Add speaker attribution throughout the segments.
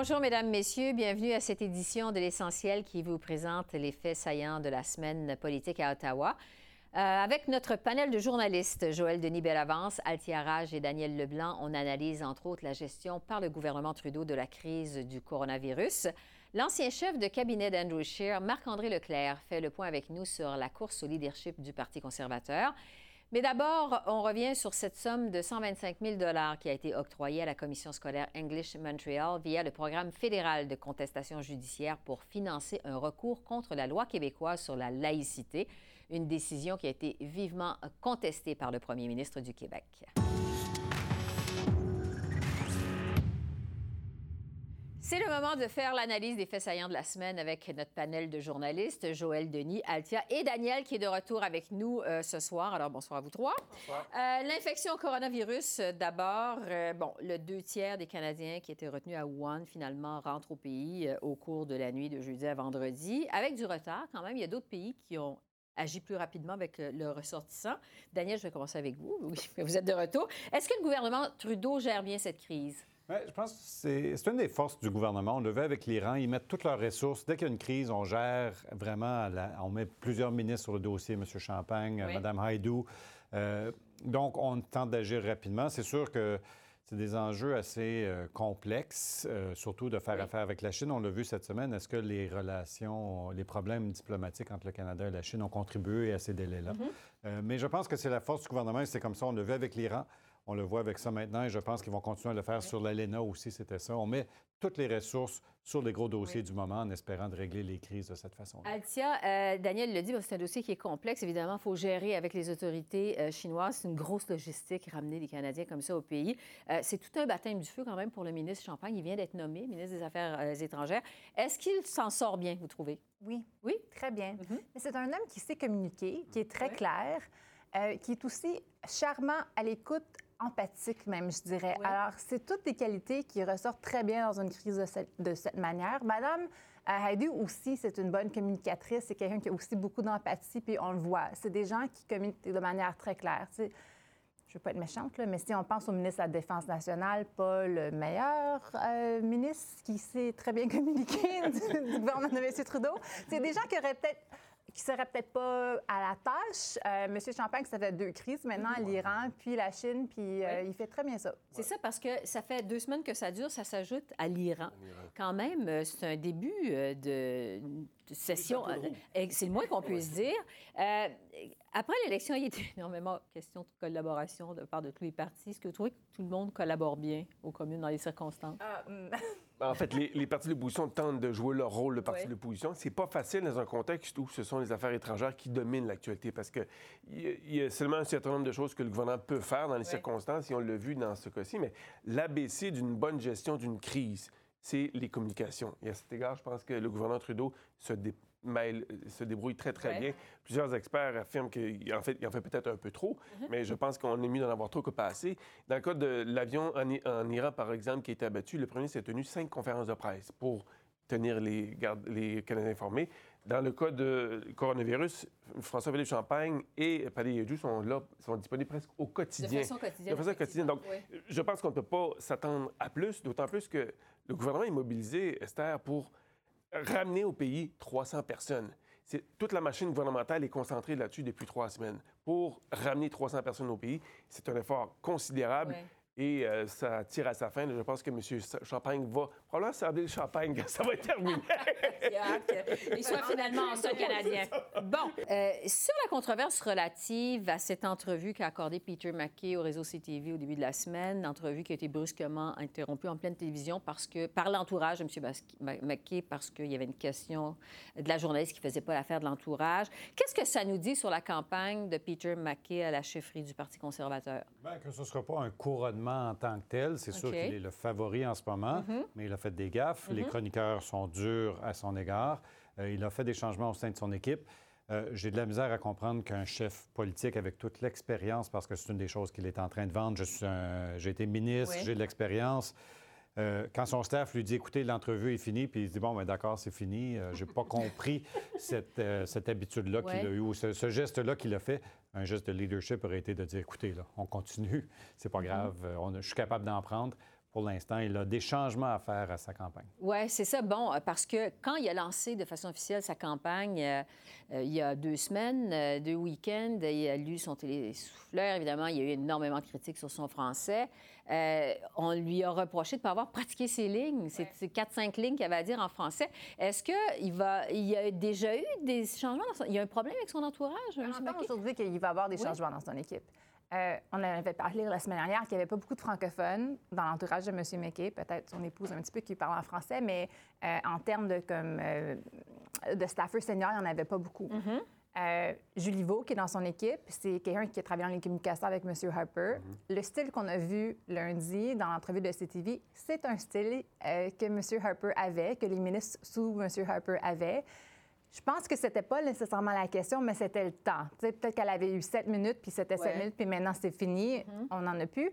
Speaker 1: Bonjour, Mesdames, Messieurs. Bienvenue à cette édition de L'Essentiel qui vous présente les faits saillants de la semaine politique à Ottawa. Euh, avec notre panel de journalistes, Joël Denis Bellavance, Altia et Daniel Leblanc, on analyse entre autres la gestion par le gouvernement Trudeau de la crise du coronavirus. L'ancien chef de cabinet d'Andrew Scheer, Marc-André Leclerc, fait le point avec nous sur la course au leadership du Parti conservateur. Mais d'abord, on revient sur cette somme de 125 000 qui a été octroyée à la Commission scolaire English Montreal via le programme fédéral de contestation judiciaire pour financer un recours contre la loi québécoise sur la laïcité, une décision qui a été vivement contestée par le premier ministre du Québec. C'est le moment de faire l'analyse des faits saillants de la semaine avec notre panel de journalistes, Joël Denis, Altia et Daniel, qui est de retour avec nous euh, ce soir. Alors, bonsoir à vous trois. Bonsoir. Euh, L'infection au coronavirus, euh, d'abord. bon, le deux tiers des Canadiens qui étaient retenus à Wuhan, finalement, rentrent au pays au cours de la nuit de jeudi à vendredi, avec du retard quand même. Il y a d'autres pays qui ont agi plus rapidement avec le ressortissant. Daniel, je vais commencer avec vous. Vous êtes de retour. Est-ce que le gouvernement Trudeau gère bien cette crise?
Speaker 2: Je pense que c'est une des forces du gouvernement. On le veut avec l'Iran. Ils mettent toutes leurs ressources. Dès qu'il y a une crise, on gère vraiment. on met plusieurs ministres sur le dossier, M. Champagne, Mme Haïdou. Euh, donc, on tente d'agir rapidement. C'est sûr que c'est des enjeux assez euh, complexes, euh, surtout de faire affaire avec la Chine. On l'a vu cette semaine. Est-ce que les relations, les problèmes diplomatiques entre le Canada et la Chine ont contribué à ces délais-là? Mm-hmm. mais je pense que c'est la force du gouvernement et c'est comme ça. On le veut avec l'Iran. On le voit avec ça maintenant et je pense qu'ils vont continuer à le faire sur l'ALENA aussi, c'était ça. On met toutes les ressources sur les gros dossiers du moment en espérant de régler les crises de cette façon. -là.
Speaker 1: Altia, euh, Daniel le dit, c'est un dossier qui est complexe. Évidemment, il faut gérer avec les autorités euh, chinoises. C'est une grosse logistique, ramener les Canadiens comme ça au pays. Euh, c'est tout un baptême du feu quand même pour le ministre Champagne. Il vient d'être nommé ministre des Affaires étrangères. Est-ce qu'il s'en sort bien, vous trouvez?
Speaker 3: Oui. Oui? Très bien. Mm-hmm. Mais c'est un homme qui sait communiquer, qui est très clair, qui est aussi charmant à l'écoute empathique même, je dirais. Alors, c'est toutes des qualités qui ressortent très bien dans une crise de, cette, manière. Madame euh, Heidi aussi, c'est une bonne communicatrice. C'est quelqu'un qui a aussi beaucoup d'empathie, puis on le voit. C'est des gens qui communiquent de manière très claire. je ne veux pas être méchante, là, mais si on pense au ministre de la Défense nationale, pas le meilleur euh, ministre qui sait très bien communiquer du, du gouvernement de M. Trudeau, c'est des gens qui auraient peut-être qui serait peut-être pas à la tâche. Euh, Monsieur Champagne, ça fait deux crises maintenant, l'Iran, puis la Chine, puis euh, il fait très bien ça.
Speaker 1: C'est ça, parce que ça fait deux semaines que ça dure, ça s'ajoute à l'Iran. Quand même, euh, c'est un début de, session. C'est le moins qu'on puisse dire. Après l'élection, il y a énormément de questions de collaboration de part de tous les partis. Est-ce que vous trouvez que tout le monde collabore bien aux communes dans les circonstances? Ah,
Speaker 4: hmm. En fait, les, partis de l'opposition tentent de jouer leur rôle de parti de l'opposition. C'est pas facile dans un contexte où ce sont les affaires étrangères qui dominent l'actualité parce qu'il y, y, a seulement un certain nombre de choses que le gouvernement peut faire dans les circonstances, et on l'a vu dans ce cas-ci, mais l'ABC d'une bonne gestion d'une crise, c'est les communications. Et à cet égard, je pense que le gouvernement Trudeau se, dé mais se débrouille très, très bien. Plusieurs experts affirment qu'il en fait, en fait peut-être un peu trop, mm-hmm. mais je pense qu'on est mieux d'en avoir trop que pas assez. Dans le cas de l'avion en, Iran, par exemple, qui a été abattu, le premier ministre a tenu cinq conférences de presse pour tenir les, les Canadiens informés. Dans le cas de coronavirus, François-Philippe Champagne et Paddy Yedjou sont là, sont disponibles presque au quotidien.
Speaker 1: De façon quotidienne.
Speaker 4: De façon quotidienne. Donc, je pense qu'on ne peut pas s'attendre à plus, d'autant plus que le gouvernement est mobilisé, Esther, pour ramener au pays 300 personnes. Toute la machine gouvernementale est concentrée là-dessus depuis trois semaines. Pour ramener 300 personnes au pays, c'est un effort considérable. Et euh, ça tire à sa fin. Je pense que M. Champagne va probablement servir le champagne quand ça va être terminé.
Speaker 1: Il soit finalement en sol canadien. Bon, euh, sur la controverse relative à cette entrevue qu'a accordée Peter McKay au réseau CTV au début de la semaine, entrevue qui a été brusquement interrompue en pleine télévision parce que, par l'entourage de M. McKay, parce qu'il y avait une question de la journaliste qui ne faisait pas l'affaire de l'entourage. Qu'est-ce que ça nous dit sur la campagne de Peter McKay à la chefferie du Parti conservateur?
Speaker 2: Bien, que ce ne sera pas un couronnement en tant que tel. C'est sûr qu'il est le favori en ce moment, mm-hmm. mais il a fait des gaffes. Les mm-hmm. chroniqueurs sont durs à son égard. il a fait des changements au sein de son équipe. J'ai de la misère à comprendre qu'un chef politique avec toute l'expérience, parce que c'est une des choses qu'il est en train de vendre, j'ai été ministre, j'ai de l'expérience. Euh, quand son staff lui dit écoutez, l'entrevue est finie, puis il dit bon, ben d'accord, c'est fini, Je euh, j'ai pas compris cette, euh, cette habitude-là qu'il a eu, ou ce, geste-là qu'il a fait. Un geste de leadership aurait été de dire écoutez, là, on continue, c'est pas mm-hmm. grave, je suis capable d'en prendre pour l'instant. Il a des changements à faire à sa campagne.
Speaker 1: Oui, c'est ça. Bon, euh, parce que quand il a lancé de façon officielle sa campagne euh, euh, il y a deux semaines, deux week-ends, il a lu son télésouffleur. Évidemment, il y a eu énormément de critiques sur son français. on lui a reproché de ne pas avoir pratiqué ses lignes. C'est quatre, cinq lignes qu'il avait à dire en français. Est-ce qu'il va, il y a déjà eu des changements? il y a un problème avec son entourage?
Speaker 3: On entend aujourd'hui qu'il va avoir des changements dans son équipe. Euh, on avait parlé la semaine dernière qu'il n'y avait pas beaucoup de francophones dans l'entourage de M. McKay, peut-être son épouse un petit peu qui parle en français, mais euh, en termes de, comme, euh, de staffers seniors, il n'y en avait pas beaucoup. Mm-hmm. Julie Vaux, qui est dans son équipe, c'est quelqu'un qui a travaillé en les communications avec M. Harper. Mm-hmm. Le style qu'on a vu lundi dans l'entrevue de CTV, c'est un style que M. Harper avait, que les ministres sous M. Harper avaient. Je pense que c'était pas nécessairement la question, mais c'était le temps. Peut-être qu'elle avait eu sept minutes, puis c'était sept minutes, puis maintenant c'est fini, mm-hmm. on n'en a plus.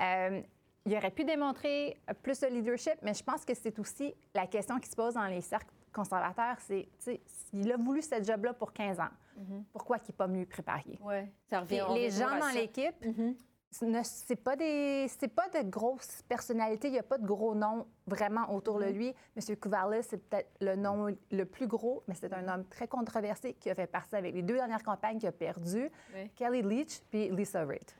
Speaker 3: Euh, il aurait pu démontrer plus de leadership, mais je pense que c'est aussi la question qui se pose dans les cercles conservateurs, c'est, il a voulu ce job-là pour 15 ans. Mm-hmm. Pourquoi il n'est pas mieux préparé?
Speaker 1: Ouais, ça revient,
Speaker 3: les gens dans l'équipe, mm-hmm c'est pas des c'est pas de grosses personnalités, il n'y a pas de gros noms vraiment autour de mm-hmm. lui. Monsieur Kuvalis, c'est peut-être le nom le plus gros, mais c'est un homme très controversé qui a fait partie avec les deux dernières campagnes qu'il a perdues, Kelly Leach puis Lisa Reid.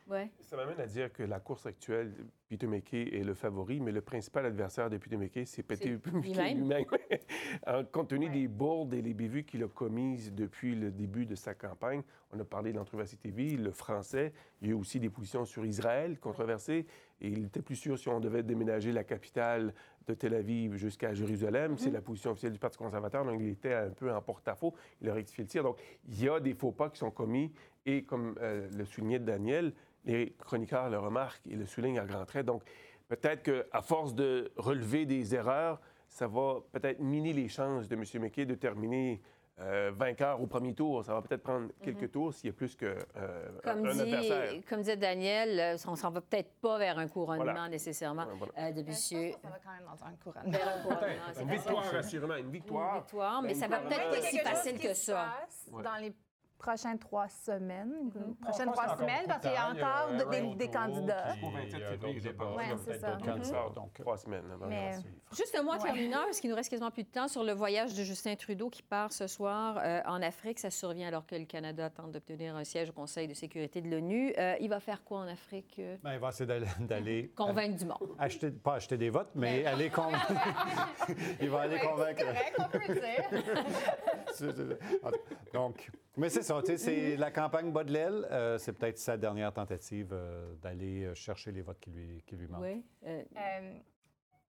Speaker 4: Ça m'amène à dire que la course actuelle, Peter McKay est le favori, mais le principal adversaire de Peter McKay, c'est Peter McKay lui-même. compte tenu des bourdes et les bévues qu'il a commises depuis le début de sa campagne, on a parlé de l'entrevue TV, le français, il y a eu aussi des positions sur Israël controversées, et il était plus sûr si on devait déménager la capitale de Tel Aviv jusqu'à Jérusalem. C'est mm-hmm. la position officielle du Parti conservateur, donc il était un peu en porte-à-faux. Il a rectifié le tir. Donc, il y a des faux pas qui sont commis, et comme euh, le soulignait Daniel, les chroniqueurs le remarquent et le soulignent à grands traits. Donc, peut-être qu'à force de relever des erreurs, ça va peut-être miner les chances de M. McKay de terminer euh, vainqueur au premier tour. Ça va peut-être prendre quelques mhm. tours s'il y a plus que euh,
Speaker 1: comme
Speaker 4: un, adversaire.
Speaker 1: Comme disait Daniel, euh, on s'en va peut-être pas vers un couronnement nécessairement de monsieur.
Speaker 3: Ça va quand même dans un couronnement. Vers un
Speaker 4: couronnement. Une victoire, assurément, une victoire.
Speaker 1: Une victoire, mais ça va peut-être pas si facile que ça.
Speaker 3: Dans les prochaines trois semaines. Mhm. Prochaines trois semaines, parce qu'il y a encore des, candidats.
Speaker 4: Oui, c'est ça. Donc, trois semaines.
Speaker 1: Juste un mois terminant, parce qu'il nous reste quasiment plus de temps, sur le voyage de Justin Trudeau qui part ce soir euh, en Afrique. Ça survient alors que le Canada tente d'obtenir un siège au Conseil de sécurité de l'ONU. Euh, il va faire quoi en Afrique? Euh?
Speaker 2: Ben, il va essayer d'aller...
Speaker 1: Convaincre du monde.
Speaker 2: Acheter, pas acheter des votes, mais aller convaincre... il va aller convaincre... Donc... Mais c'est ça, c'est la campagne bas de l'aile. Euh, c'est peut-être sa dernière tentative euh, d'aller euh, chercher les votes qui lui, qui lui manquent. Oui.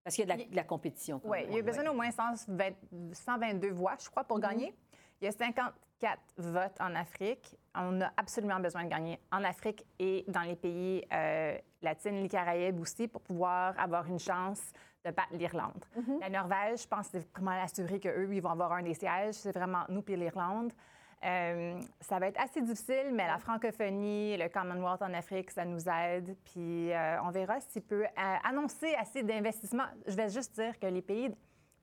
Speaker 1: parce qu'il y a de la, compétition.
Speaker 3: Oui, il y a besoin d'au moins 122 voix, je crois, pour mm-hmm. gagner. Il y a 54 votes en Afrique. On a absolument besoin de gagner en Afrique et dans les pays latins, les Caraïbes aussi, pour pouvoir avoir une chance de battre l'Irlande. Mm-hmm. La Norvège, je pense, c'est comment assurer qu'eux, ils vont avoir un des sièges. C'est vraiment nous puis l'Irlande. Euh, ça va être assez difficile, mais la francophonie, le Commonwealth en Afrique, ça nous aide. Puis euh, on verra s'il peut euh, annoncer assez d'investissements. Je vais juste dire que les pays,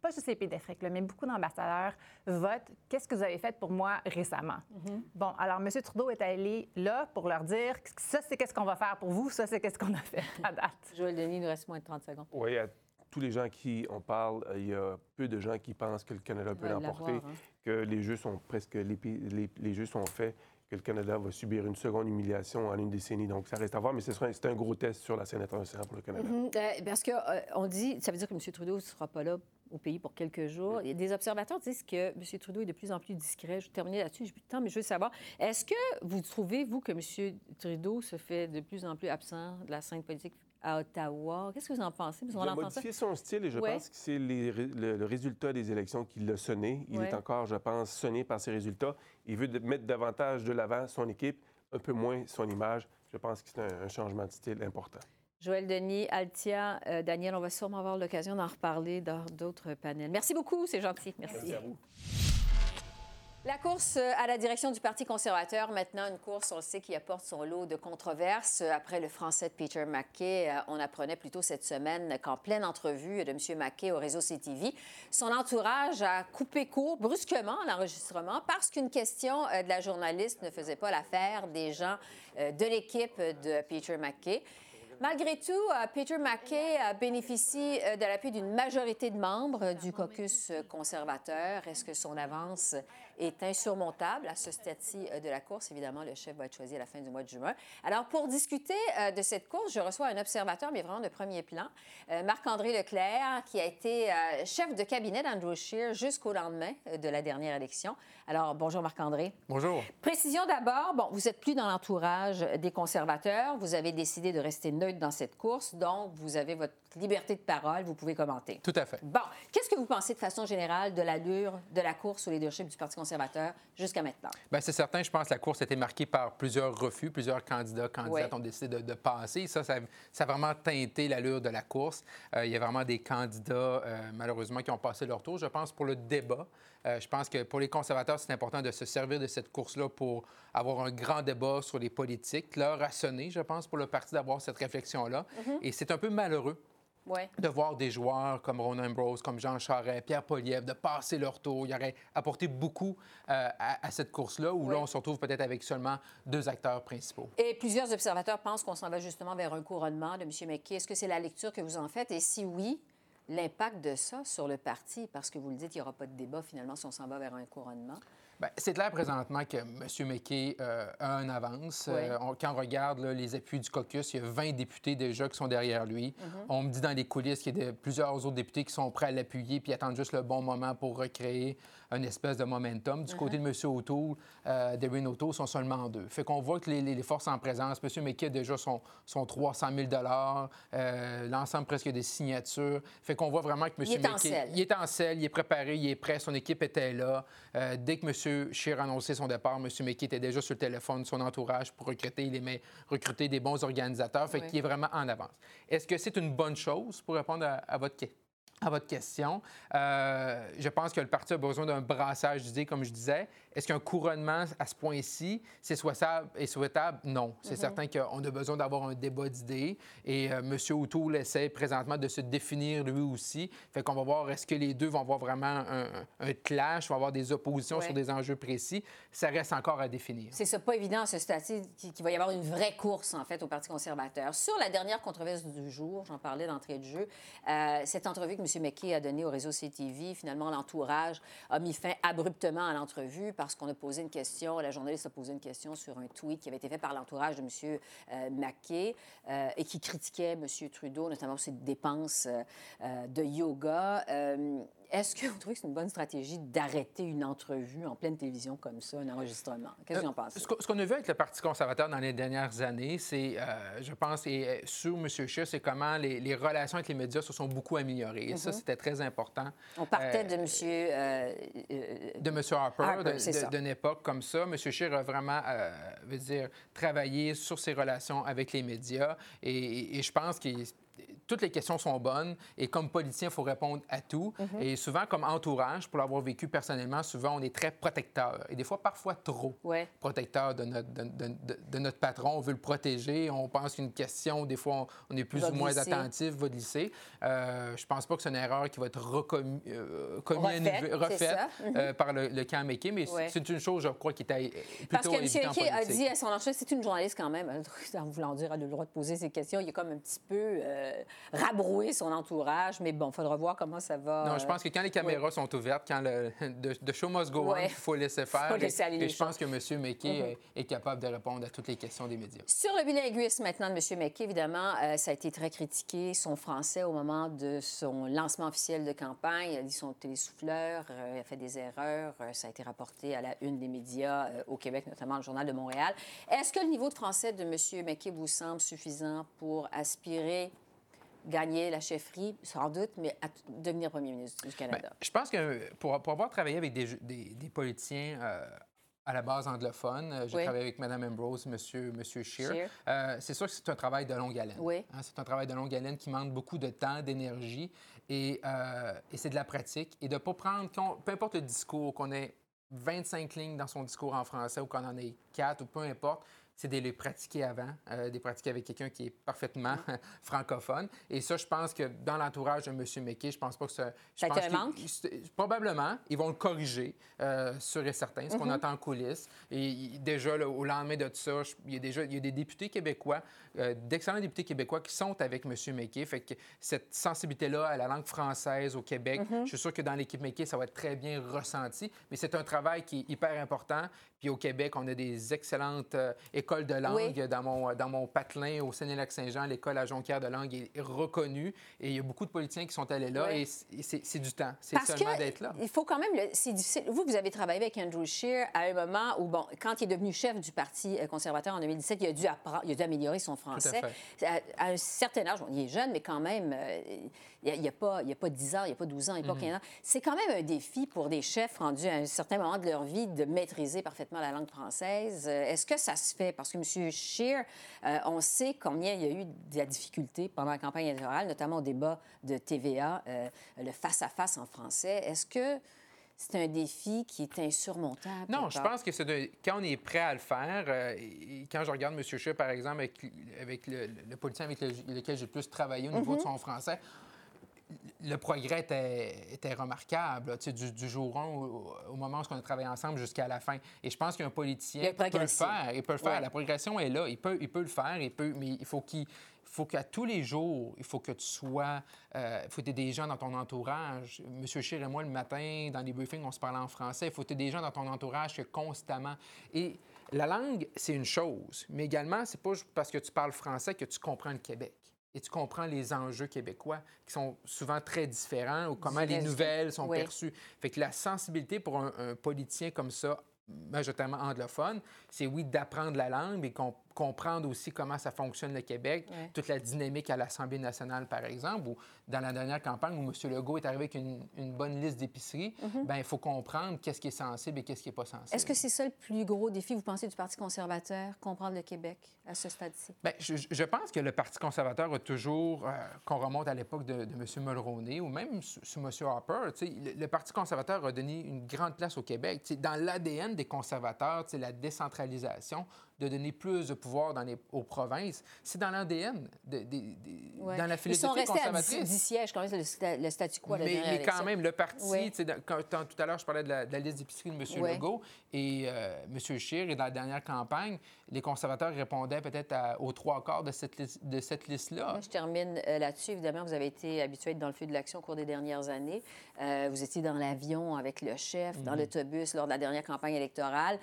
Speaker 3: pas juste les pays d'Afrique, mais beaucoup d'ambassadeurs votent qu'est-ce que vous avez fait pour moi récemment? Mm-hmm. Bon, alors M. Trudeau est allé là pour leur dire ça, c'est qu'est-ce qu'on va faire pour vous, ça, c'est qu'est-ce qu'on a fait à date.
Speaker 1: Joël Denis, il nous reste moins de 30 secondes.
Speaker 4: Oui, tous les gens qui en parlent, il y a peu de gens qui pensent que le Canada peut l'emporter. Hein que les jeux sont presque les, les, jeux sont faits, que le Canada va subir une seconde humiliation en une décennie. Donc, ça reste à voir, mais c'est un gros test sur la scène internationale pour le Canada.
Speaker 1: Mhm. Euh, parce qu'on euh, dit, ça veut dire que M. Trudeau ne sera pas là au pays pour quelques jours. Des observateurs disent que M. Trudeau est de plus en plus discret. Je vais terminer là-dessus, j'ai plus de temps, mais je veux savoir, est-ce que vous trouvez, vous, que M. Trudeau se fait de plus en plus absent de la scène politique à Ottawa. Qu'est-ce que vous en pensez?
Speaker 4: il a modifié son style et je pense que c'est le, résultat des élections qui l'a sonné. Il est encore, je pense, sonné par ces résultats. Il veut mettre davantage de l'avant son équipe, un peu moins son image. Je pense que c'est un, changement de style important.
Speaker 1: Joël Denis, Altia, euh, Daniel, on va sûrement avoir l'occasion d'en reparler dans d'autres panels. Merci beaucoup, c'est gentil. Merci. Merci à vous. La course euh, à la direction du Parti conservateur, maintenant une course, on sait, qui apporte son lot de controverses. Après le français de Peter McKay, euh, on apprenait plutôt cette semaine qu'en pleine entrevue de M. McKay au réseau CTV, son entourage a coupé court brusquement l'enregistrement parce qu'une question euh, de la journaliste ne faisait pas l'affaire des gens de l'équipe de Peter McKay. Malgré tout, Peter McKay bénéficie de l'appui d'une majorité de membres du caucus conservateur. Est-ce que son avance est insurmontable à ce stade-ci euh, de la course? Évidemment, le chef va être choisi à la fin du mois de juin. Alors, pour discuter de cette course, je reçois un observateur, mais vraiment de premier plan, Marc-André Leclerc, qui a été chef de cabinet d'Andrew Scheer jusqu'au lendemain de la dernière élection. Alors, bonjour Marc-André.
Speaker 5: Bonjour.
Speaker 1: Précision d'abord, bon, vous êtes plus dans l'entourage des conservateurs. Vous avez décidé de rester neutre dans cette course, donc vous avez votre liberté de parole, vous pouvez commenter.
Speaker 5: Tout à fait.
Speaker 1: Bon, qu'est-ce que vous pensez de façon générale de l'allure de la course au leadership du Parti conservateur jusqu'à maintenant?
Speaker 5: Bien, c'est certain, je pense que la course a été marquée par plusieurs refus, plusieurs candidats, candidates ont décidé de, passer. Ça, ça, a vraiment teinté l'allure de la course. Euh, il y a vraiment des candidats, euh, malheureusement, qui ont passé leur tour. Je pense pour le débat, euh, je pense que pour les conservateurs, c'est important de se servir de cette course-là pour avoir un grand débat sur les politiques. L'heure a sonné, je pense, pour le parti d'avoir cette réflexion-là. Mm-hmm. Et c'est un peu malheureux de voir des joueurs comme Ron Ambrose, comme Jean Charest, Pierre Poliev, de passer leur tour. Il aurait apporté beaucoup euh, à, cette course-là, où là, on se retrouve peut-être avec seulement deux acteurs principaux.
Speaker 1: Et plusieurs observateurs pensent qu'on s'en va justement vers un couronnement de M. McKay. Est-ce que c'est la lecture que vous en faites? Et si oui, l'impact de ça sur le parti, parce que vous le dites, il n'y aura pas de débat finalement si on s'en va vers un couronnement.
Speaker 5: Bien, c'est clair présentement que M. McKay euh, a un avance. Euh, quand on regarde les appuis du caucus, il y a 20 députés déjà qui sont derrière lui. Mm-hmm. On me dit dans les coulisses qu'il y a plusieurs autres députés qui sont prêts à l'appuyer puis attendent juste le bon moment pour recréer une espèce de momentum. Du côté de M. O'Toole, euh, Darren O'Toole sont seulement deux. Fait qu'on voit que les, forces en présence, M. McKay a déjà son, son 300 000 euh, l'ensemble presque des signatures. Fait qu'on voit vraiment que M.
Speaker 1: Il est en selle.
Speaker 5: Il est en selle, il est préparé, il est prêt, son équipe était là. Euh, dès que M. Scheer a annoncé son départ, M. McKay était déjà sur le téléphone, son entourage pour recruter, recruter des bons organisateurs. Fait qu'il est vraiment en avance. Est-ce que c'est une bonne chose pour répondre à, à votre question? À votre question. Euh, je pense que le parti a besoin d'un brassage d'idées, comme je disais. Est-ce qu'un couronnement à ce point-ci, c'est souhaitable et souhaitable? Non. C'est mhm. certain qu'on a besoin d'avoir un débat d'idées. Et euh, M. O'Toole essaie présentement de se définir lui aussi. Fait qu'on va voir est-ce que les deux vont avoir vraiment un, clash, vont avoir des oppositions sur des enjeux précis? Ça reste encore à définir.
Speaker 1: C'est ça, pas évident à ce stade qu'il va y avoir une vraie course, en fait, au Parti conservateur. Sur la dernière controverse du jour, j'en parlais d'entrée de jeu, euh, cette entrevue que M. McKay a donnée au réseau CTV, finalement, l'entourage a mis fin abruptement à l'entrevue parce qu'on a posé une question, la journaliste a posé une question sur un tweet qui avait été fait par l'entourage de M. Euh, euh, et qui critiquait M. Trudeau, notamment ses dépenses euh, de yoga. Est-ce que vous trouvez que c'est une bonne stratégie d'arrêter une entrevue en pleine télévision comme ça, un enregistrement? Qu'est-ce que vous en pensez?
Speaker 5: Ce qu'on a vu avec le Parti conservateur dans les dernières années, c'est, je pense, et sur M. Scheer, c'est comment les, relations avec les médias se sont beaucoup améliorées. Et ça, mm-hmm. c'était très important.
Speaker 1: On partait de M.
Speaker 5: de M. Harper, de, d'une époque comme ça. M. Scheer a vraiment, veut dire, travaillé sur ses relations avec les médias. Et, et je pense qu'il toutes les questions sont bonnes et comme politicien, il faut répondre à tout. Mhm. Et souvent, comme entourage, pour l'avoir vécu personnellement, souvent, on est très protecteur et des fois, parfois trop protecteur de notre, de, notre patron. On veut le protéger. On pense qu'une question, des fois, on, est plus ou moins attentif, va glisser. Euh, je pense pas que c'est une erreur qui va être recommise, euh, refaite, euh, mhm. par le, le camp McKay, mais c'est une chose, je crois, qui était plutôt Parce
Speaker 1: que M. McKay a dit à son enchère, c'est une journaliste quand même, en voulant dire, elle a le droit de poser ses questions. Il est comme un petit peu... Euh, rabrouer son entourage. Mais bon, il faudra voir comment ça va.
Speaker 5: Non, je pense que quand les caméras sont ouvertes, quand le de, show must go on, il faut laisser faire. Faut laisser aller et, je pense que M. McKay mm-hmm. est, capable de répondre à toutes les questions des médias.
Speaker 1: Sur le bilinguisme maintenant de M. McKay, évidemment, euh, ça a été très critiqué, son français au moment de son lancement officiel de campagne. Il a dit son télésouffleur, euh, il a fait des erreurs. Euh, ça a été rapporté à la une des médias au Québec, notamment le Journal de Montréal. Est-ce que le niveau de français de M. McKay vous semble suffisant pour aspirer gagner la chefferie, sans doute, mais à devenir premier ministre du Canada?
Speaker 5: Ben, je pense que pour, avoir travaillé avec des, des, politiciens euh, à la base anglophone, euh, j'ai travaillé avec Mme Ambrose, M. Monsieur, Scheer. Euh, c'est sûr que c'est un travail de longue haleine.
Speaker 1: Oui.
Speaker 5: Hein, c'est un travail de longue haleine qui demande beaucoup de temps, d'énergie, et, et c'est de la pratique. Et de ne pas prendre, peu importe le discours qu'on ait 25 lignes dans son discours en français ou qu'on en ait 4 ou peu importe, c'est de les pratiquer avant, euh, de pratiquer avec quelqu'un qui est parfaitement francophone. Et ça, je pense que dans l'entourage de M. McKay, je pense pas que ça...
Speaker 1: ça
Speaker 5: pense
Speaker 1: un manque?
Speaker 5: Probablement. Ils vont le corriger, euh, sûr et certain, ce qu'on mm-hmm. attend en coulisses. Et déjà, au lendemain de tout ça, il y a déjà il y a des députés québécois, euh, d'excellents députés québécois qui sont avec M. McKay. Fait que cette sensibilité-là à la langue française au Québec, mm-hmm. je suis sûr que dans l'équipe McKay, ça va être très bien ressenti. Mais c'est un travail qui est hyper important. Puis au Québec, on a des excellentes euh, école de langue. Dans, mon, dans mon patelin au Sénélac-Saint-Jean, l'école à Jonquière de langue est reconnue. Et il y a beaucoup de politiciens qui sont allés là. Et c'est du temps. C'est seulement d'être là.
Speaker 1: Il faut quand même... C'est difficile. Vous, vous avez travaillé avec Andrew Scheer à un moment où, bon, quand il est devenu chef du Parti euh, conservateur en 2017, il a dû, il a dû améliorer son français. À, un certain âge, il est jeune, mais quand même, euh, il n'y a, pas, il a pas 10 ans, il n'y a pas 12 ans, il n'y a pas 15 mhm. ans. C'est quand même un défi pour des chefs rendus à un certain moment de leur vie de maîtriser parfaitement la langue française. Est-ce que ça se fait? Parce que M. Scheer, euh, on sait combien il y a eu de la difficulté pendant la campagne électorale, notamment au débat de TVA, euh, le face-à-face en français. Est-ce que c'est un défi qui est insurmontable?
Speaker 5: Non, je pense que c'est quand on est prêt à le faire, euh, et quand je regarde M. Scheer, par exemple, avec, le, le, politicien avec lequel j'ai le plus travaillé au niveau de mhm. son français, le progrès était, remarquable du, du, jour 1 au, moment où on a travaillé ensemble jusqu'à la fin. Et je pense qu'un politicien peut le faire. Il peut le faire. La progression est là. Il peut, il peut le faire. Il peut, mais il faut qu'il faut qu'à tous les jours, il faut que tu sois, euh, il faut que tu aies des gens dans ton entourage. Monsieur Chir et moi, le matin, dans les briefings, on se parlait en français. Il faut que tu aies des gens dans ton entourage que constamment. Et la langue, c'est une chose, mais également, c'est pas parce que tu parles français que tu comprends le Québec et tu comprends les enjeux québécois qui sont souvent très différents ou comment les nouvelles sont perçues. Fait que la sensibilité pour un, un politicien comme ça, majoritairement anglophone, c'est oui d'apprendre la langue, mais comprendre aussi comment ça fonctionne le Québec, toute la dynamique à l'Assemblée nationale, par exemple, ou dans la dernière campagne où M. Legault est arrivé avec une, bonne liste d'épiceries, mm ben, il faut comprendre qu'est-ce qui est sensible et qu'est-ce qui n'est pas sensible.
Speaker 1: Est-ce que c'est ça le plus gros défi, vous pensez, du Parti conservateur, comprendre le Québec à ce stade-ci?
Speaker 5: Bien, je, pense que le Parti conservateur a toujours, euh, qu'on remonte à l'époque de, M. Mulroney ou même sous, M. Harper, le, le, Parti conservateur a donné une grande place au Québec. dans l'ADN des conservateurs, la décentralisation, de donner plus de pouvoir dans les, aux provinces. C'est dans l'ADN, de, dans la philosophie
Speaker 1: Ils sont restés à 10 sièges, quand même, le, le statu quo.
Speaker 5: Mais, mais quand même, le parti, quand, tout à l'heure, je parlais de la, liste d'épicerie de M. Legault et euh, M. Scheer, et dans la dernière campagne, les conservateurs répondaient peut-être aux trois quarts de cette, de cette liste-là.
Speaker 1: Je termine euh, là-dessus. Évidemment, vous avez été habitué à être dans le feu de l'action au cours des dernières années. Euh, vous étiez dans l'avion avec le chef, dans mhm. l'autobus lors de la dernière campagne électorale.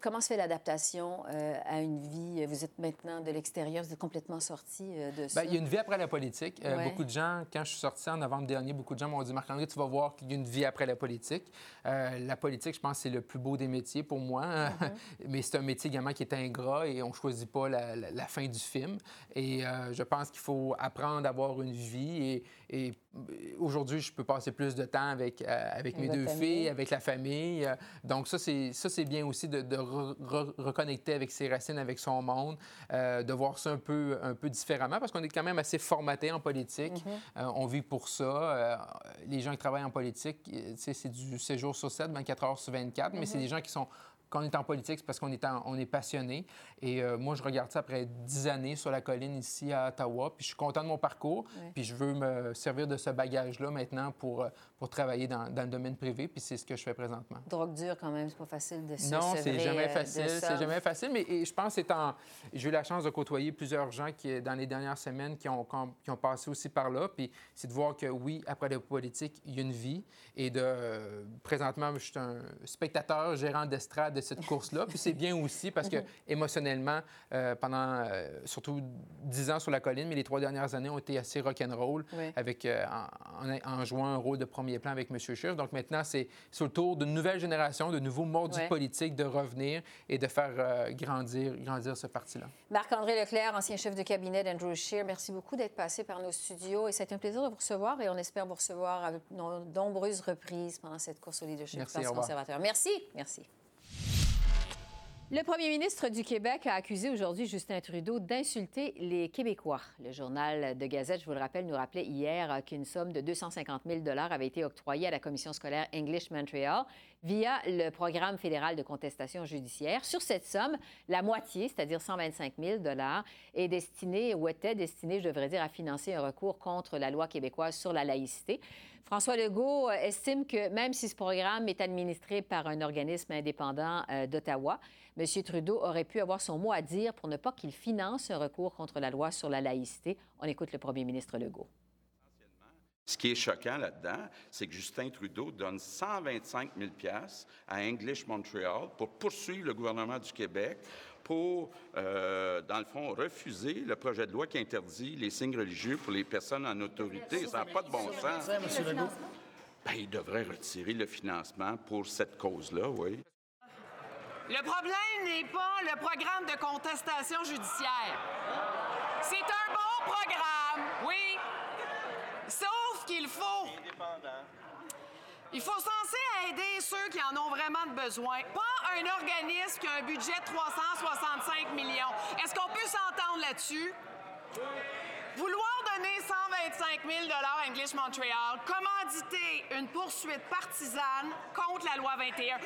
Speaker 1: comment se fait l'adaptation euh, à une vie? Vous êtes maintenant de l'extérieur, vous êtes complètement sorti euh, de ça.
Speaker 5: Bien, il y a une vie après la politique. Euh, beaucoup de gens, quand je suis sorti en novembre dernier, beaucoup de gens m'ont dit Marc-André, tu vas voir qu'il y a une vie après la politique. la politique, je pense, c'est le plus beau des métiers pour moi. Mm-hmm. Mais c'est un métier également qui est ingrat et on ne choisit pas la, la, fin du film. Et je pense qu'il faut apprendre à avoir une vie et, et aujourd'hui, je peux passer plus de temps avec, avec mes deux filles, avec la famille. donc, ça, c'est bien aussi de, de reconnecter avec ses racines, avec son monde, euh, de voir ça un peu, un peu différemment, parce qu'on est quand même assez formaté en politique. Euh, on vit pour ça. Euh, les gens qui travaillent en politique, c'est du séjour sur 7, 24 heures sur 24, mais c'est mm-hmm. des gens qui sont quand on est en politique, c'est parce qu'on est, on est passionné. Et euh, moi, je regarde ça après dix années sur la colline ici à Ottawa. Puis je suis content de mon parcours. Puis je veux me servir de ce bagage-là maintenant pour, euh, pour travailler dans, dans, le domaine privé. Puis c'est ce que je fais présentement.
Speaker 1: Drogue dure, quand même, c'est pas facile de se
Speaker 5: Non, c'est jamais euh, facile. C'est jamais facile. Mais je pense que j'ai eu la chance de côtoyer plusieurs gens qui, dans les dernières semaines qui ont, qui ont passé aussi par là. Puis c'est de voir que oui, après la politique, il y a une vie. Et de présentement, je suis un spectateur, gérant d'estrade de cette course-là. Puis c'est bien aussi parce que émotionnellement, euh, pendant euh, surtout dix ans sur la colline, mais les trois dernières années ont été assez rock'n'roll avec euh, en, jouant un rôle de premier plan avec M. Schiff. Donc maintenant, c'est sur le tour d'une nouvelle génération, de nouveaux mordus politiques de revenir et de faire grandir, grandir ce parti-là.
Speaker 1: Marc-André Leclerc, ancien chef de cabinet d'Andrew Scheer, merci beaucoup d'être passé par nos studios et c'est un plaisir de vous recevoir et on espère vous recevoir à de nombreuses reprises pendant cette course au leadership
Speaker 5: merci,
Speaker 1: conservateur. Merci. Merci. Le premier ministre du Québec a accusé aujourd'hui Justin Trudeau d'insulter les Québécois. Le journal de Gazette, je vous le rappelle, nous rappelait hier qu'une somme de 250 000 avait été octroyée à la commission scolaire English Montreal via le programme fédéral de contestation judiciaire. Sur cette somme, la moitié, c'est-à-dire 125 000 est destinée ou était destinée, je devrais dire, à financer un recours contre la loi québécoise sur la laïcité. François Legault euh, estime que même si ce programme est administré par un organisme indépendant euh, d'Ottawa, M. Trudeau aurait pu avoir son mot à dire pour ne pas qu'il finance un recours contre la loi sur la laïcité. On écoute le premier ministre Legault.
Speaker 6: Ce qui est choquant là-dedans, c'est que Justin Trudeau donne 125 000 à English Montreal pour poursuivre le gouvernement du Québec pour, euh, dans le fond, refuser le projet de loi qui interdit les signes religieux pour les personnes en autorité. Ça n'a pas de bon sens. Ben, il devrait retirer le financement pour cette cause-là, oui.
Speaker 7: Le problème n'est pas le programme de contestation judiciaire. C'est un bon programme, oui. Sauf faut. Il faut censé aider ceux qui en ont vraiment besoin, pas un organisme qui a un budget de 365 millions. Est-ce qu'on peut s'entendre là-dessus? Vouloir donner 125 000 à English Montreal, commanditer une poursuite partisane contre la loi 21.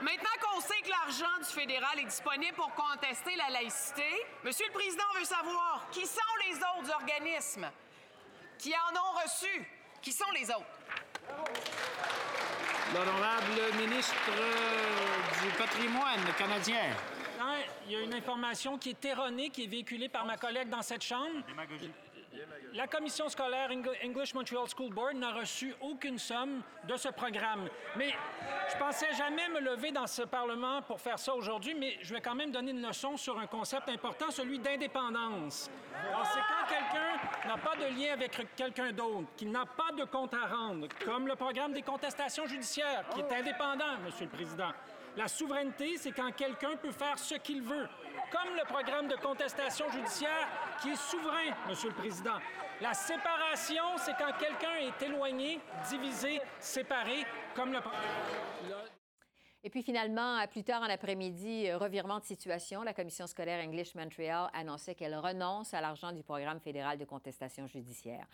Speaker 7: Maintenant qu'on sait que l'argent du fédéral est disponible pour contester la laïcité, Monsieur le Président veut savoir qui sont les autres organismes qui en ont reçu. Qui sont les autres?
Speaker 8: L'honorable ministre du patrimoine canadien.
Speaker 9: Hein, il y a une information qui est erronée, qui est véhiculée par ma collègue dans cette Chambre. La commission scolaire English Montreal School Board n'a reçu aucune somme de ce programme. Mais je pensais jamais me lever dans ce Parlement pour faire ça aujourd'hui, mais je vais quand même donner une leçon sur un concept important, celui d'indépendance. Alors, c'est quand de lien avec quelqu'un d'autre, qui n'a pas de compte à rendre, comme le programme des contestations judiciaires, qui est indépendant, Monsieur le Président. La souveraineté, c'est quand quelqu'un peut faire ce qu'il veut, comme le programme de contestation judiciaire qui est souverain, Monsieur le Président. La séparation, c'est quand quelqu'un est éloigné, divisé, séparé, comme le...
Speaker 1: Et puis finalement, plus tard en après-midi, euh, revirement de situation, la commission scolaire English Montreal annonçait qu'elle renonce à l'argent du programme fédéral de contestation judiciaire.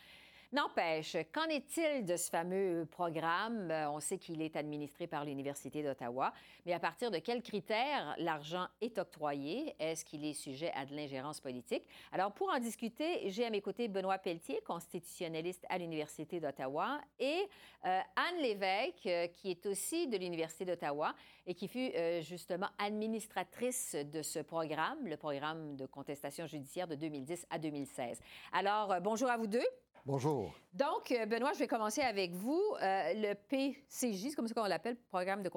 Speaker 1: N'empêche, qu'en est-il de ce fameux programme? Euh, on sait qu'il est administré par l'Université d'Ottawa, mais à partir de quels critères l'argent est octroyé? Est-ce qu'il est sujet à de l'ingérence politique? Alors, pour en discuter, j'ai à mes côtés Benoît Pelletier, constitutionnaliste à l'Université d'Ottawa, et euh, Anne Lévesque, euh, qui est aussi de l'Université d'Ottawa et qui fut justement administratrice de ce programme, le programme de contestation judiciaire de 2010 à 2016. Alors, bonjour à vous deux.
Speaker 10: Bonjour.
Speaker 1: Donc, euh, Benoît, je vais commencer avec vous. Euh, le PCJ, c'est comme ça qu'on l'appelle, Programme de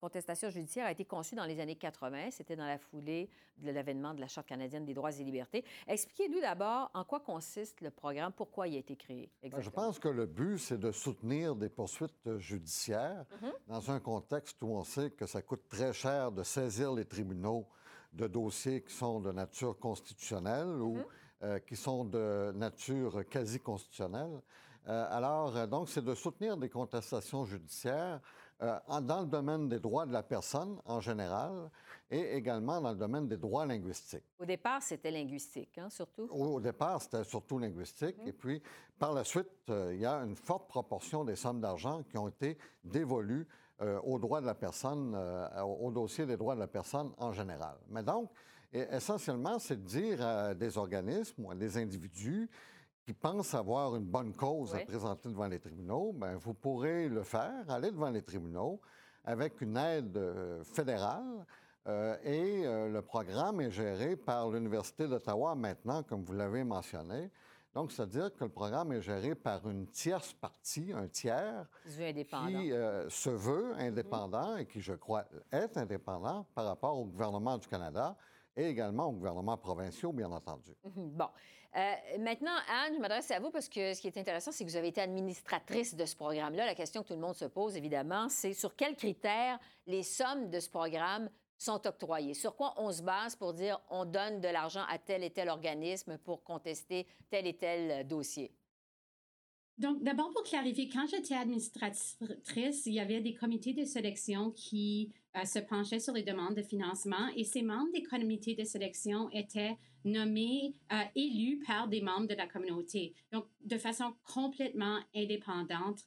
Speaker 1: contestation judiciaire, a été conçu dans les années 80. C'était dans la foulée de l'avènement de la Charte canadienne des droits et libertés. Expliquez-nous d'abord en quoi consiste le programme, pourquoi il a été créé.
Speaker 10: Exactement. Je pense que le but, c'est de soutenir des poursuites judiciaires mhm. dans un contexte où on sait que ça coûte très cher de saisir les tribunaux de dossiers qui sont de nature constitutionnelle ou... Mhm. Euh, qui sont de nature quasi constitutionnelle. Euh, alors, euh, donc, c'est de soutenir des contestations judiciaires dans le domaine des droits de la personne en général et également dans le domaine des droits linguistiques.
Speaker 1: Au départ, c'était linguistique, hein, surtout?
Speaker 10: Au, départ, c'était surtout linguistique. Mmh. Et puis, par la suite, il y a une forte proportion des sommes d'argent qui ont été dévolues aux droits de la personne, au dossier des droits de la personne en général. Mais donc, et essentiellement, c'est de dire à des organismes ou à des individus qui pensent avoir une bonne cause à présenter devant les tribunaux, bien, vous pourrez le faire, aller devant les tribunaux avec une aide euh, fédérale. Euh, et euh, le programme est géré par l'Université d'Ottawa maintenant, comme vous l'avez mentionné. Donc, c'est-à-dire que le programme est géré par une tierce partie, un tiers,
Speaker 1: qui se
Speaker 10: veut indépendant et qui, je crois, est indépendant par rapport au gouvernement du Canada et également aux gouvernements provinciaux, bien entendu.
Speaker 1: Bon. Euh, maintenant, Anne, je m'adresse à vous parce que ce qui est intéressant, c'est que vous avez été administratrice de ce programme-là. La question que tout le monde se pose, évidemment, c'est sur quels critères les sommes de ce programme sont octroyées? Sur quoi on se base pour dire on donne de l'argent à tel et tel organisme pour contester tel et tel dossier?
Speaker 11: Donc, d'abord, pour clarifier, quand j'étais administratrice, il y avait des comités de sélection qui euh, se penchaient sur les demandes de financement et ces membres des comités de sélection étaient nommés, euh, élus par des membres de la communauté. Donc, de façon complètement indépendante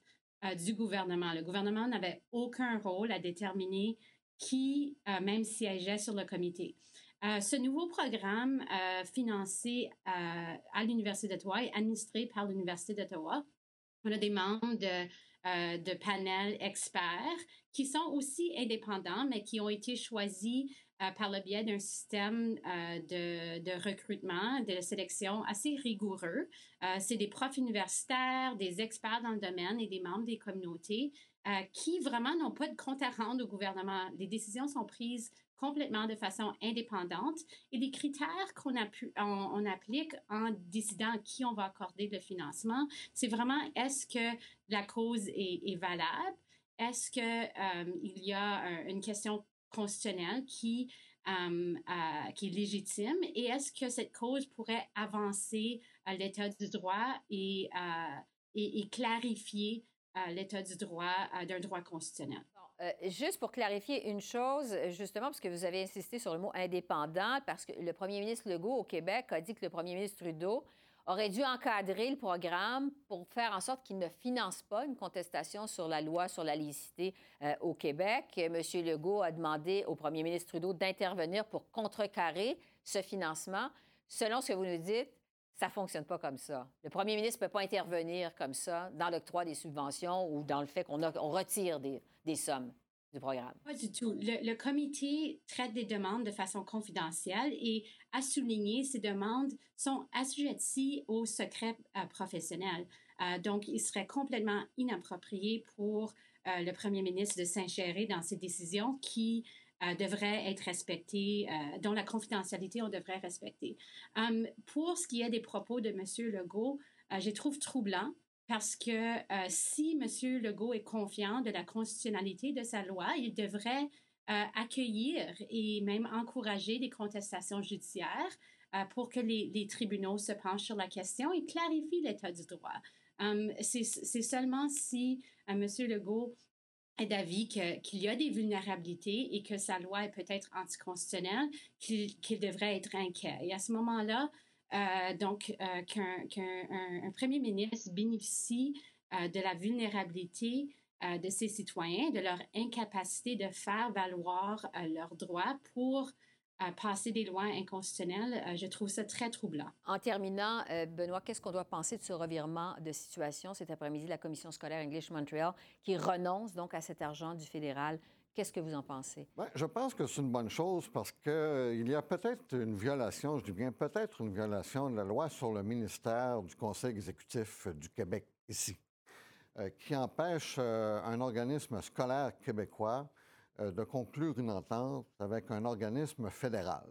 Speaker 11: du gouvernement. Le gouvernement n'avait aucun rôle à déterminer qui même siégeait sur le comité. ce nouveau programme financé à l'Université d'Ottawa et administré par l'Université d'Ottawa, on a des membres de euh, de panels experts qui sont aussi indépendants, mais qui ont été choisis euh, par le biais d'un système euh, de, de, recrutement, de sélection assez rigoureux. C'est des profs universitaires, des experts dans le domaine et des membres des communautés qui vraiment n'ont pas de compte à rendre au gouvernement. Les décisions sont prises complètement de façon indépendante. Et les critères qu'on on, applique en décidant à qui on va accorder le financement, c'est vraiment est-ce que la cause est, valable? Est-ce qu'il euh, il y a une question constitutionnelle qui, euh, qui est légitime? Et est-ce que cette cause pourrait avancer l'état du droit euh, et clarifier l'état du droit d'un droit constitutionnel?
Speaker 1: Euh, juste pour clarifier une chose, justement, parce que vous avez insisté sur le mot indépendant, parce que le premier ministre Legault au Québec a dit que le premier ministre Trudeau aurait dû encadrer le programme pour faire en sorte qu'il ne finance pas une contestation sur la loi sur la licité euh, au Québec. M. Legault a demandé au premier ministre Trudeau d'intervenir pour contrecarrer ce financement. Selon ce que vous nous dites, ça ne fonctionne pas comme ça. Le premier ministre ne peut pas intervenir comme ça dans l'octroi des subventions ou dans le fait qu'on retire des, sommes du programme.
Speaker 11: Pas du tout. Le, comité traite des demandes de façon confidentielle et à souligner, ces demandes sont assujetties au secret euh, professionnel. Euh, donc, il serait complètement inapproprié pour euh, le premier ministre de s'ingérer dans ces décisions qui devraient être respectées, dont la confidentialité, on devrait respecter. pour ce qui est des propos de M. Legault, je trouve troublant parce que euh, si M. Legault est confiant de la constitutionnalité de sa loi, il devrait euh, accueillir et même encourager des contestations judiciaires euh, pour que les, tribunaux se penchent sur la question et clarifient l'état du droit. Hum, c'est seulement si M. Legault d'avis qu'il y a des vulnérabilités et que sa loi est peut-être anticonstitutionnelle qu'il devrait être inquiet. Et à ce moment-là, euh, donc, euh, qu'un premier ministre bénéficie euh, de la vulnérabilité de ses citoyens, de leur incapacité de faire valoir leurs droits pour passer des lois inconstitutionnelles, je trouve ça très troublant.
Speaker 1: En terminant, Benoît, qu'est-ce qu'on doit penser de ce revirement de situation cet après-midi, la commission scolaire English Montreal, qui renonce donc à cet argent du fédéral? Qu'est-ce que vous en pensez?
Speaker 10: je pense que c'est une bonne chose parce qu'il euh, y a peut-être une violation, je dis bien peut-être une violation de la loi sur le ministère du Conseil exécutif du Québec ici, euh, qui empêche euh, un organisme scolaire québécois de conclure une entente avec un organisme fédéral.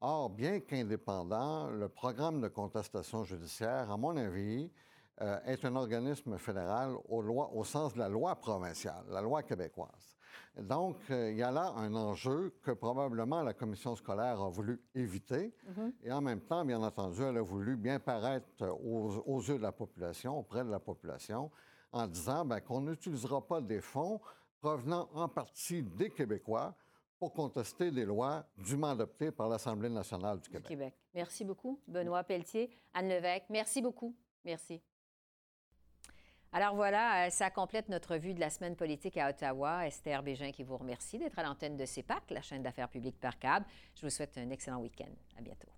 Speaker 10: Or, bien qu'indépendant, le programme de contestation judiciaire, à mon avis, est un organisme fédéral au, au sens de la loi provinciale, la loi québécoise. Donc, euh, il y a là un enjeu que probablement la commission scolaire a voulu éviter. Mhm. Et en même temps, bien entendu, elle a voulu bien paraître aux, yeux de la population, auprès de la population, en disant ben, qu'on n'utilisera pas des fonds provenant en partie des Québécois pour contester des lois dûment adoptées par l'Assemblée nationale du Québec.
Speaker 1: Québec. Merci beaucoup, Benoît Pelletier. Anne Levesque, merci beaucoup. Merci. Alors voilà, euh, ça complète notre vue de la semaine politique à Ottawa. Esther Bégin qui vous remercie d'être à l'antenne de CEPAC, la chaîne d'affaires publiques par câble. Je vous souhaite un excellent week-end. À bientôt.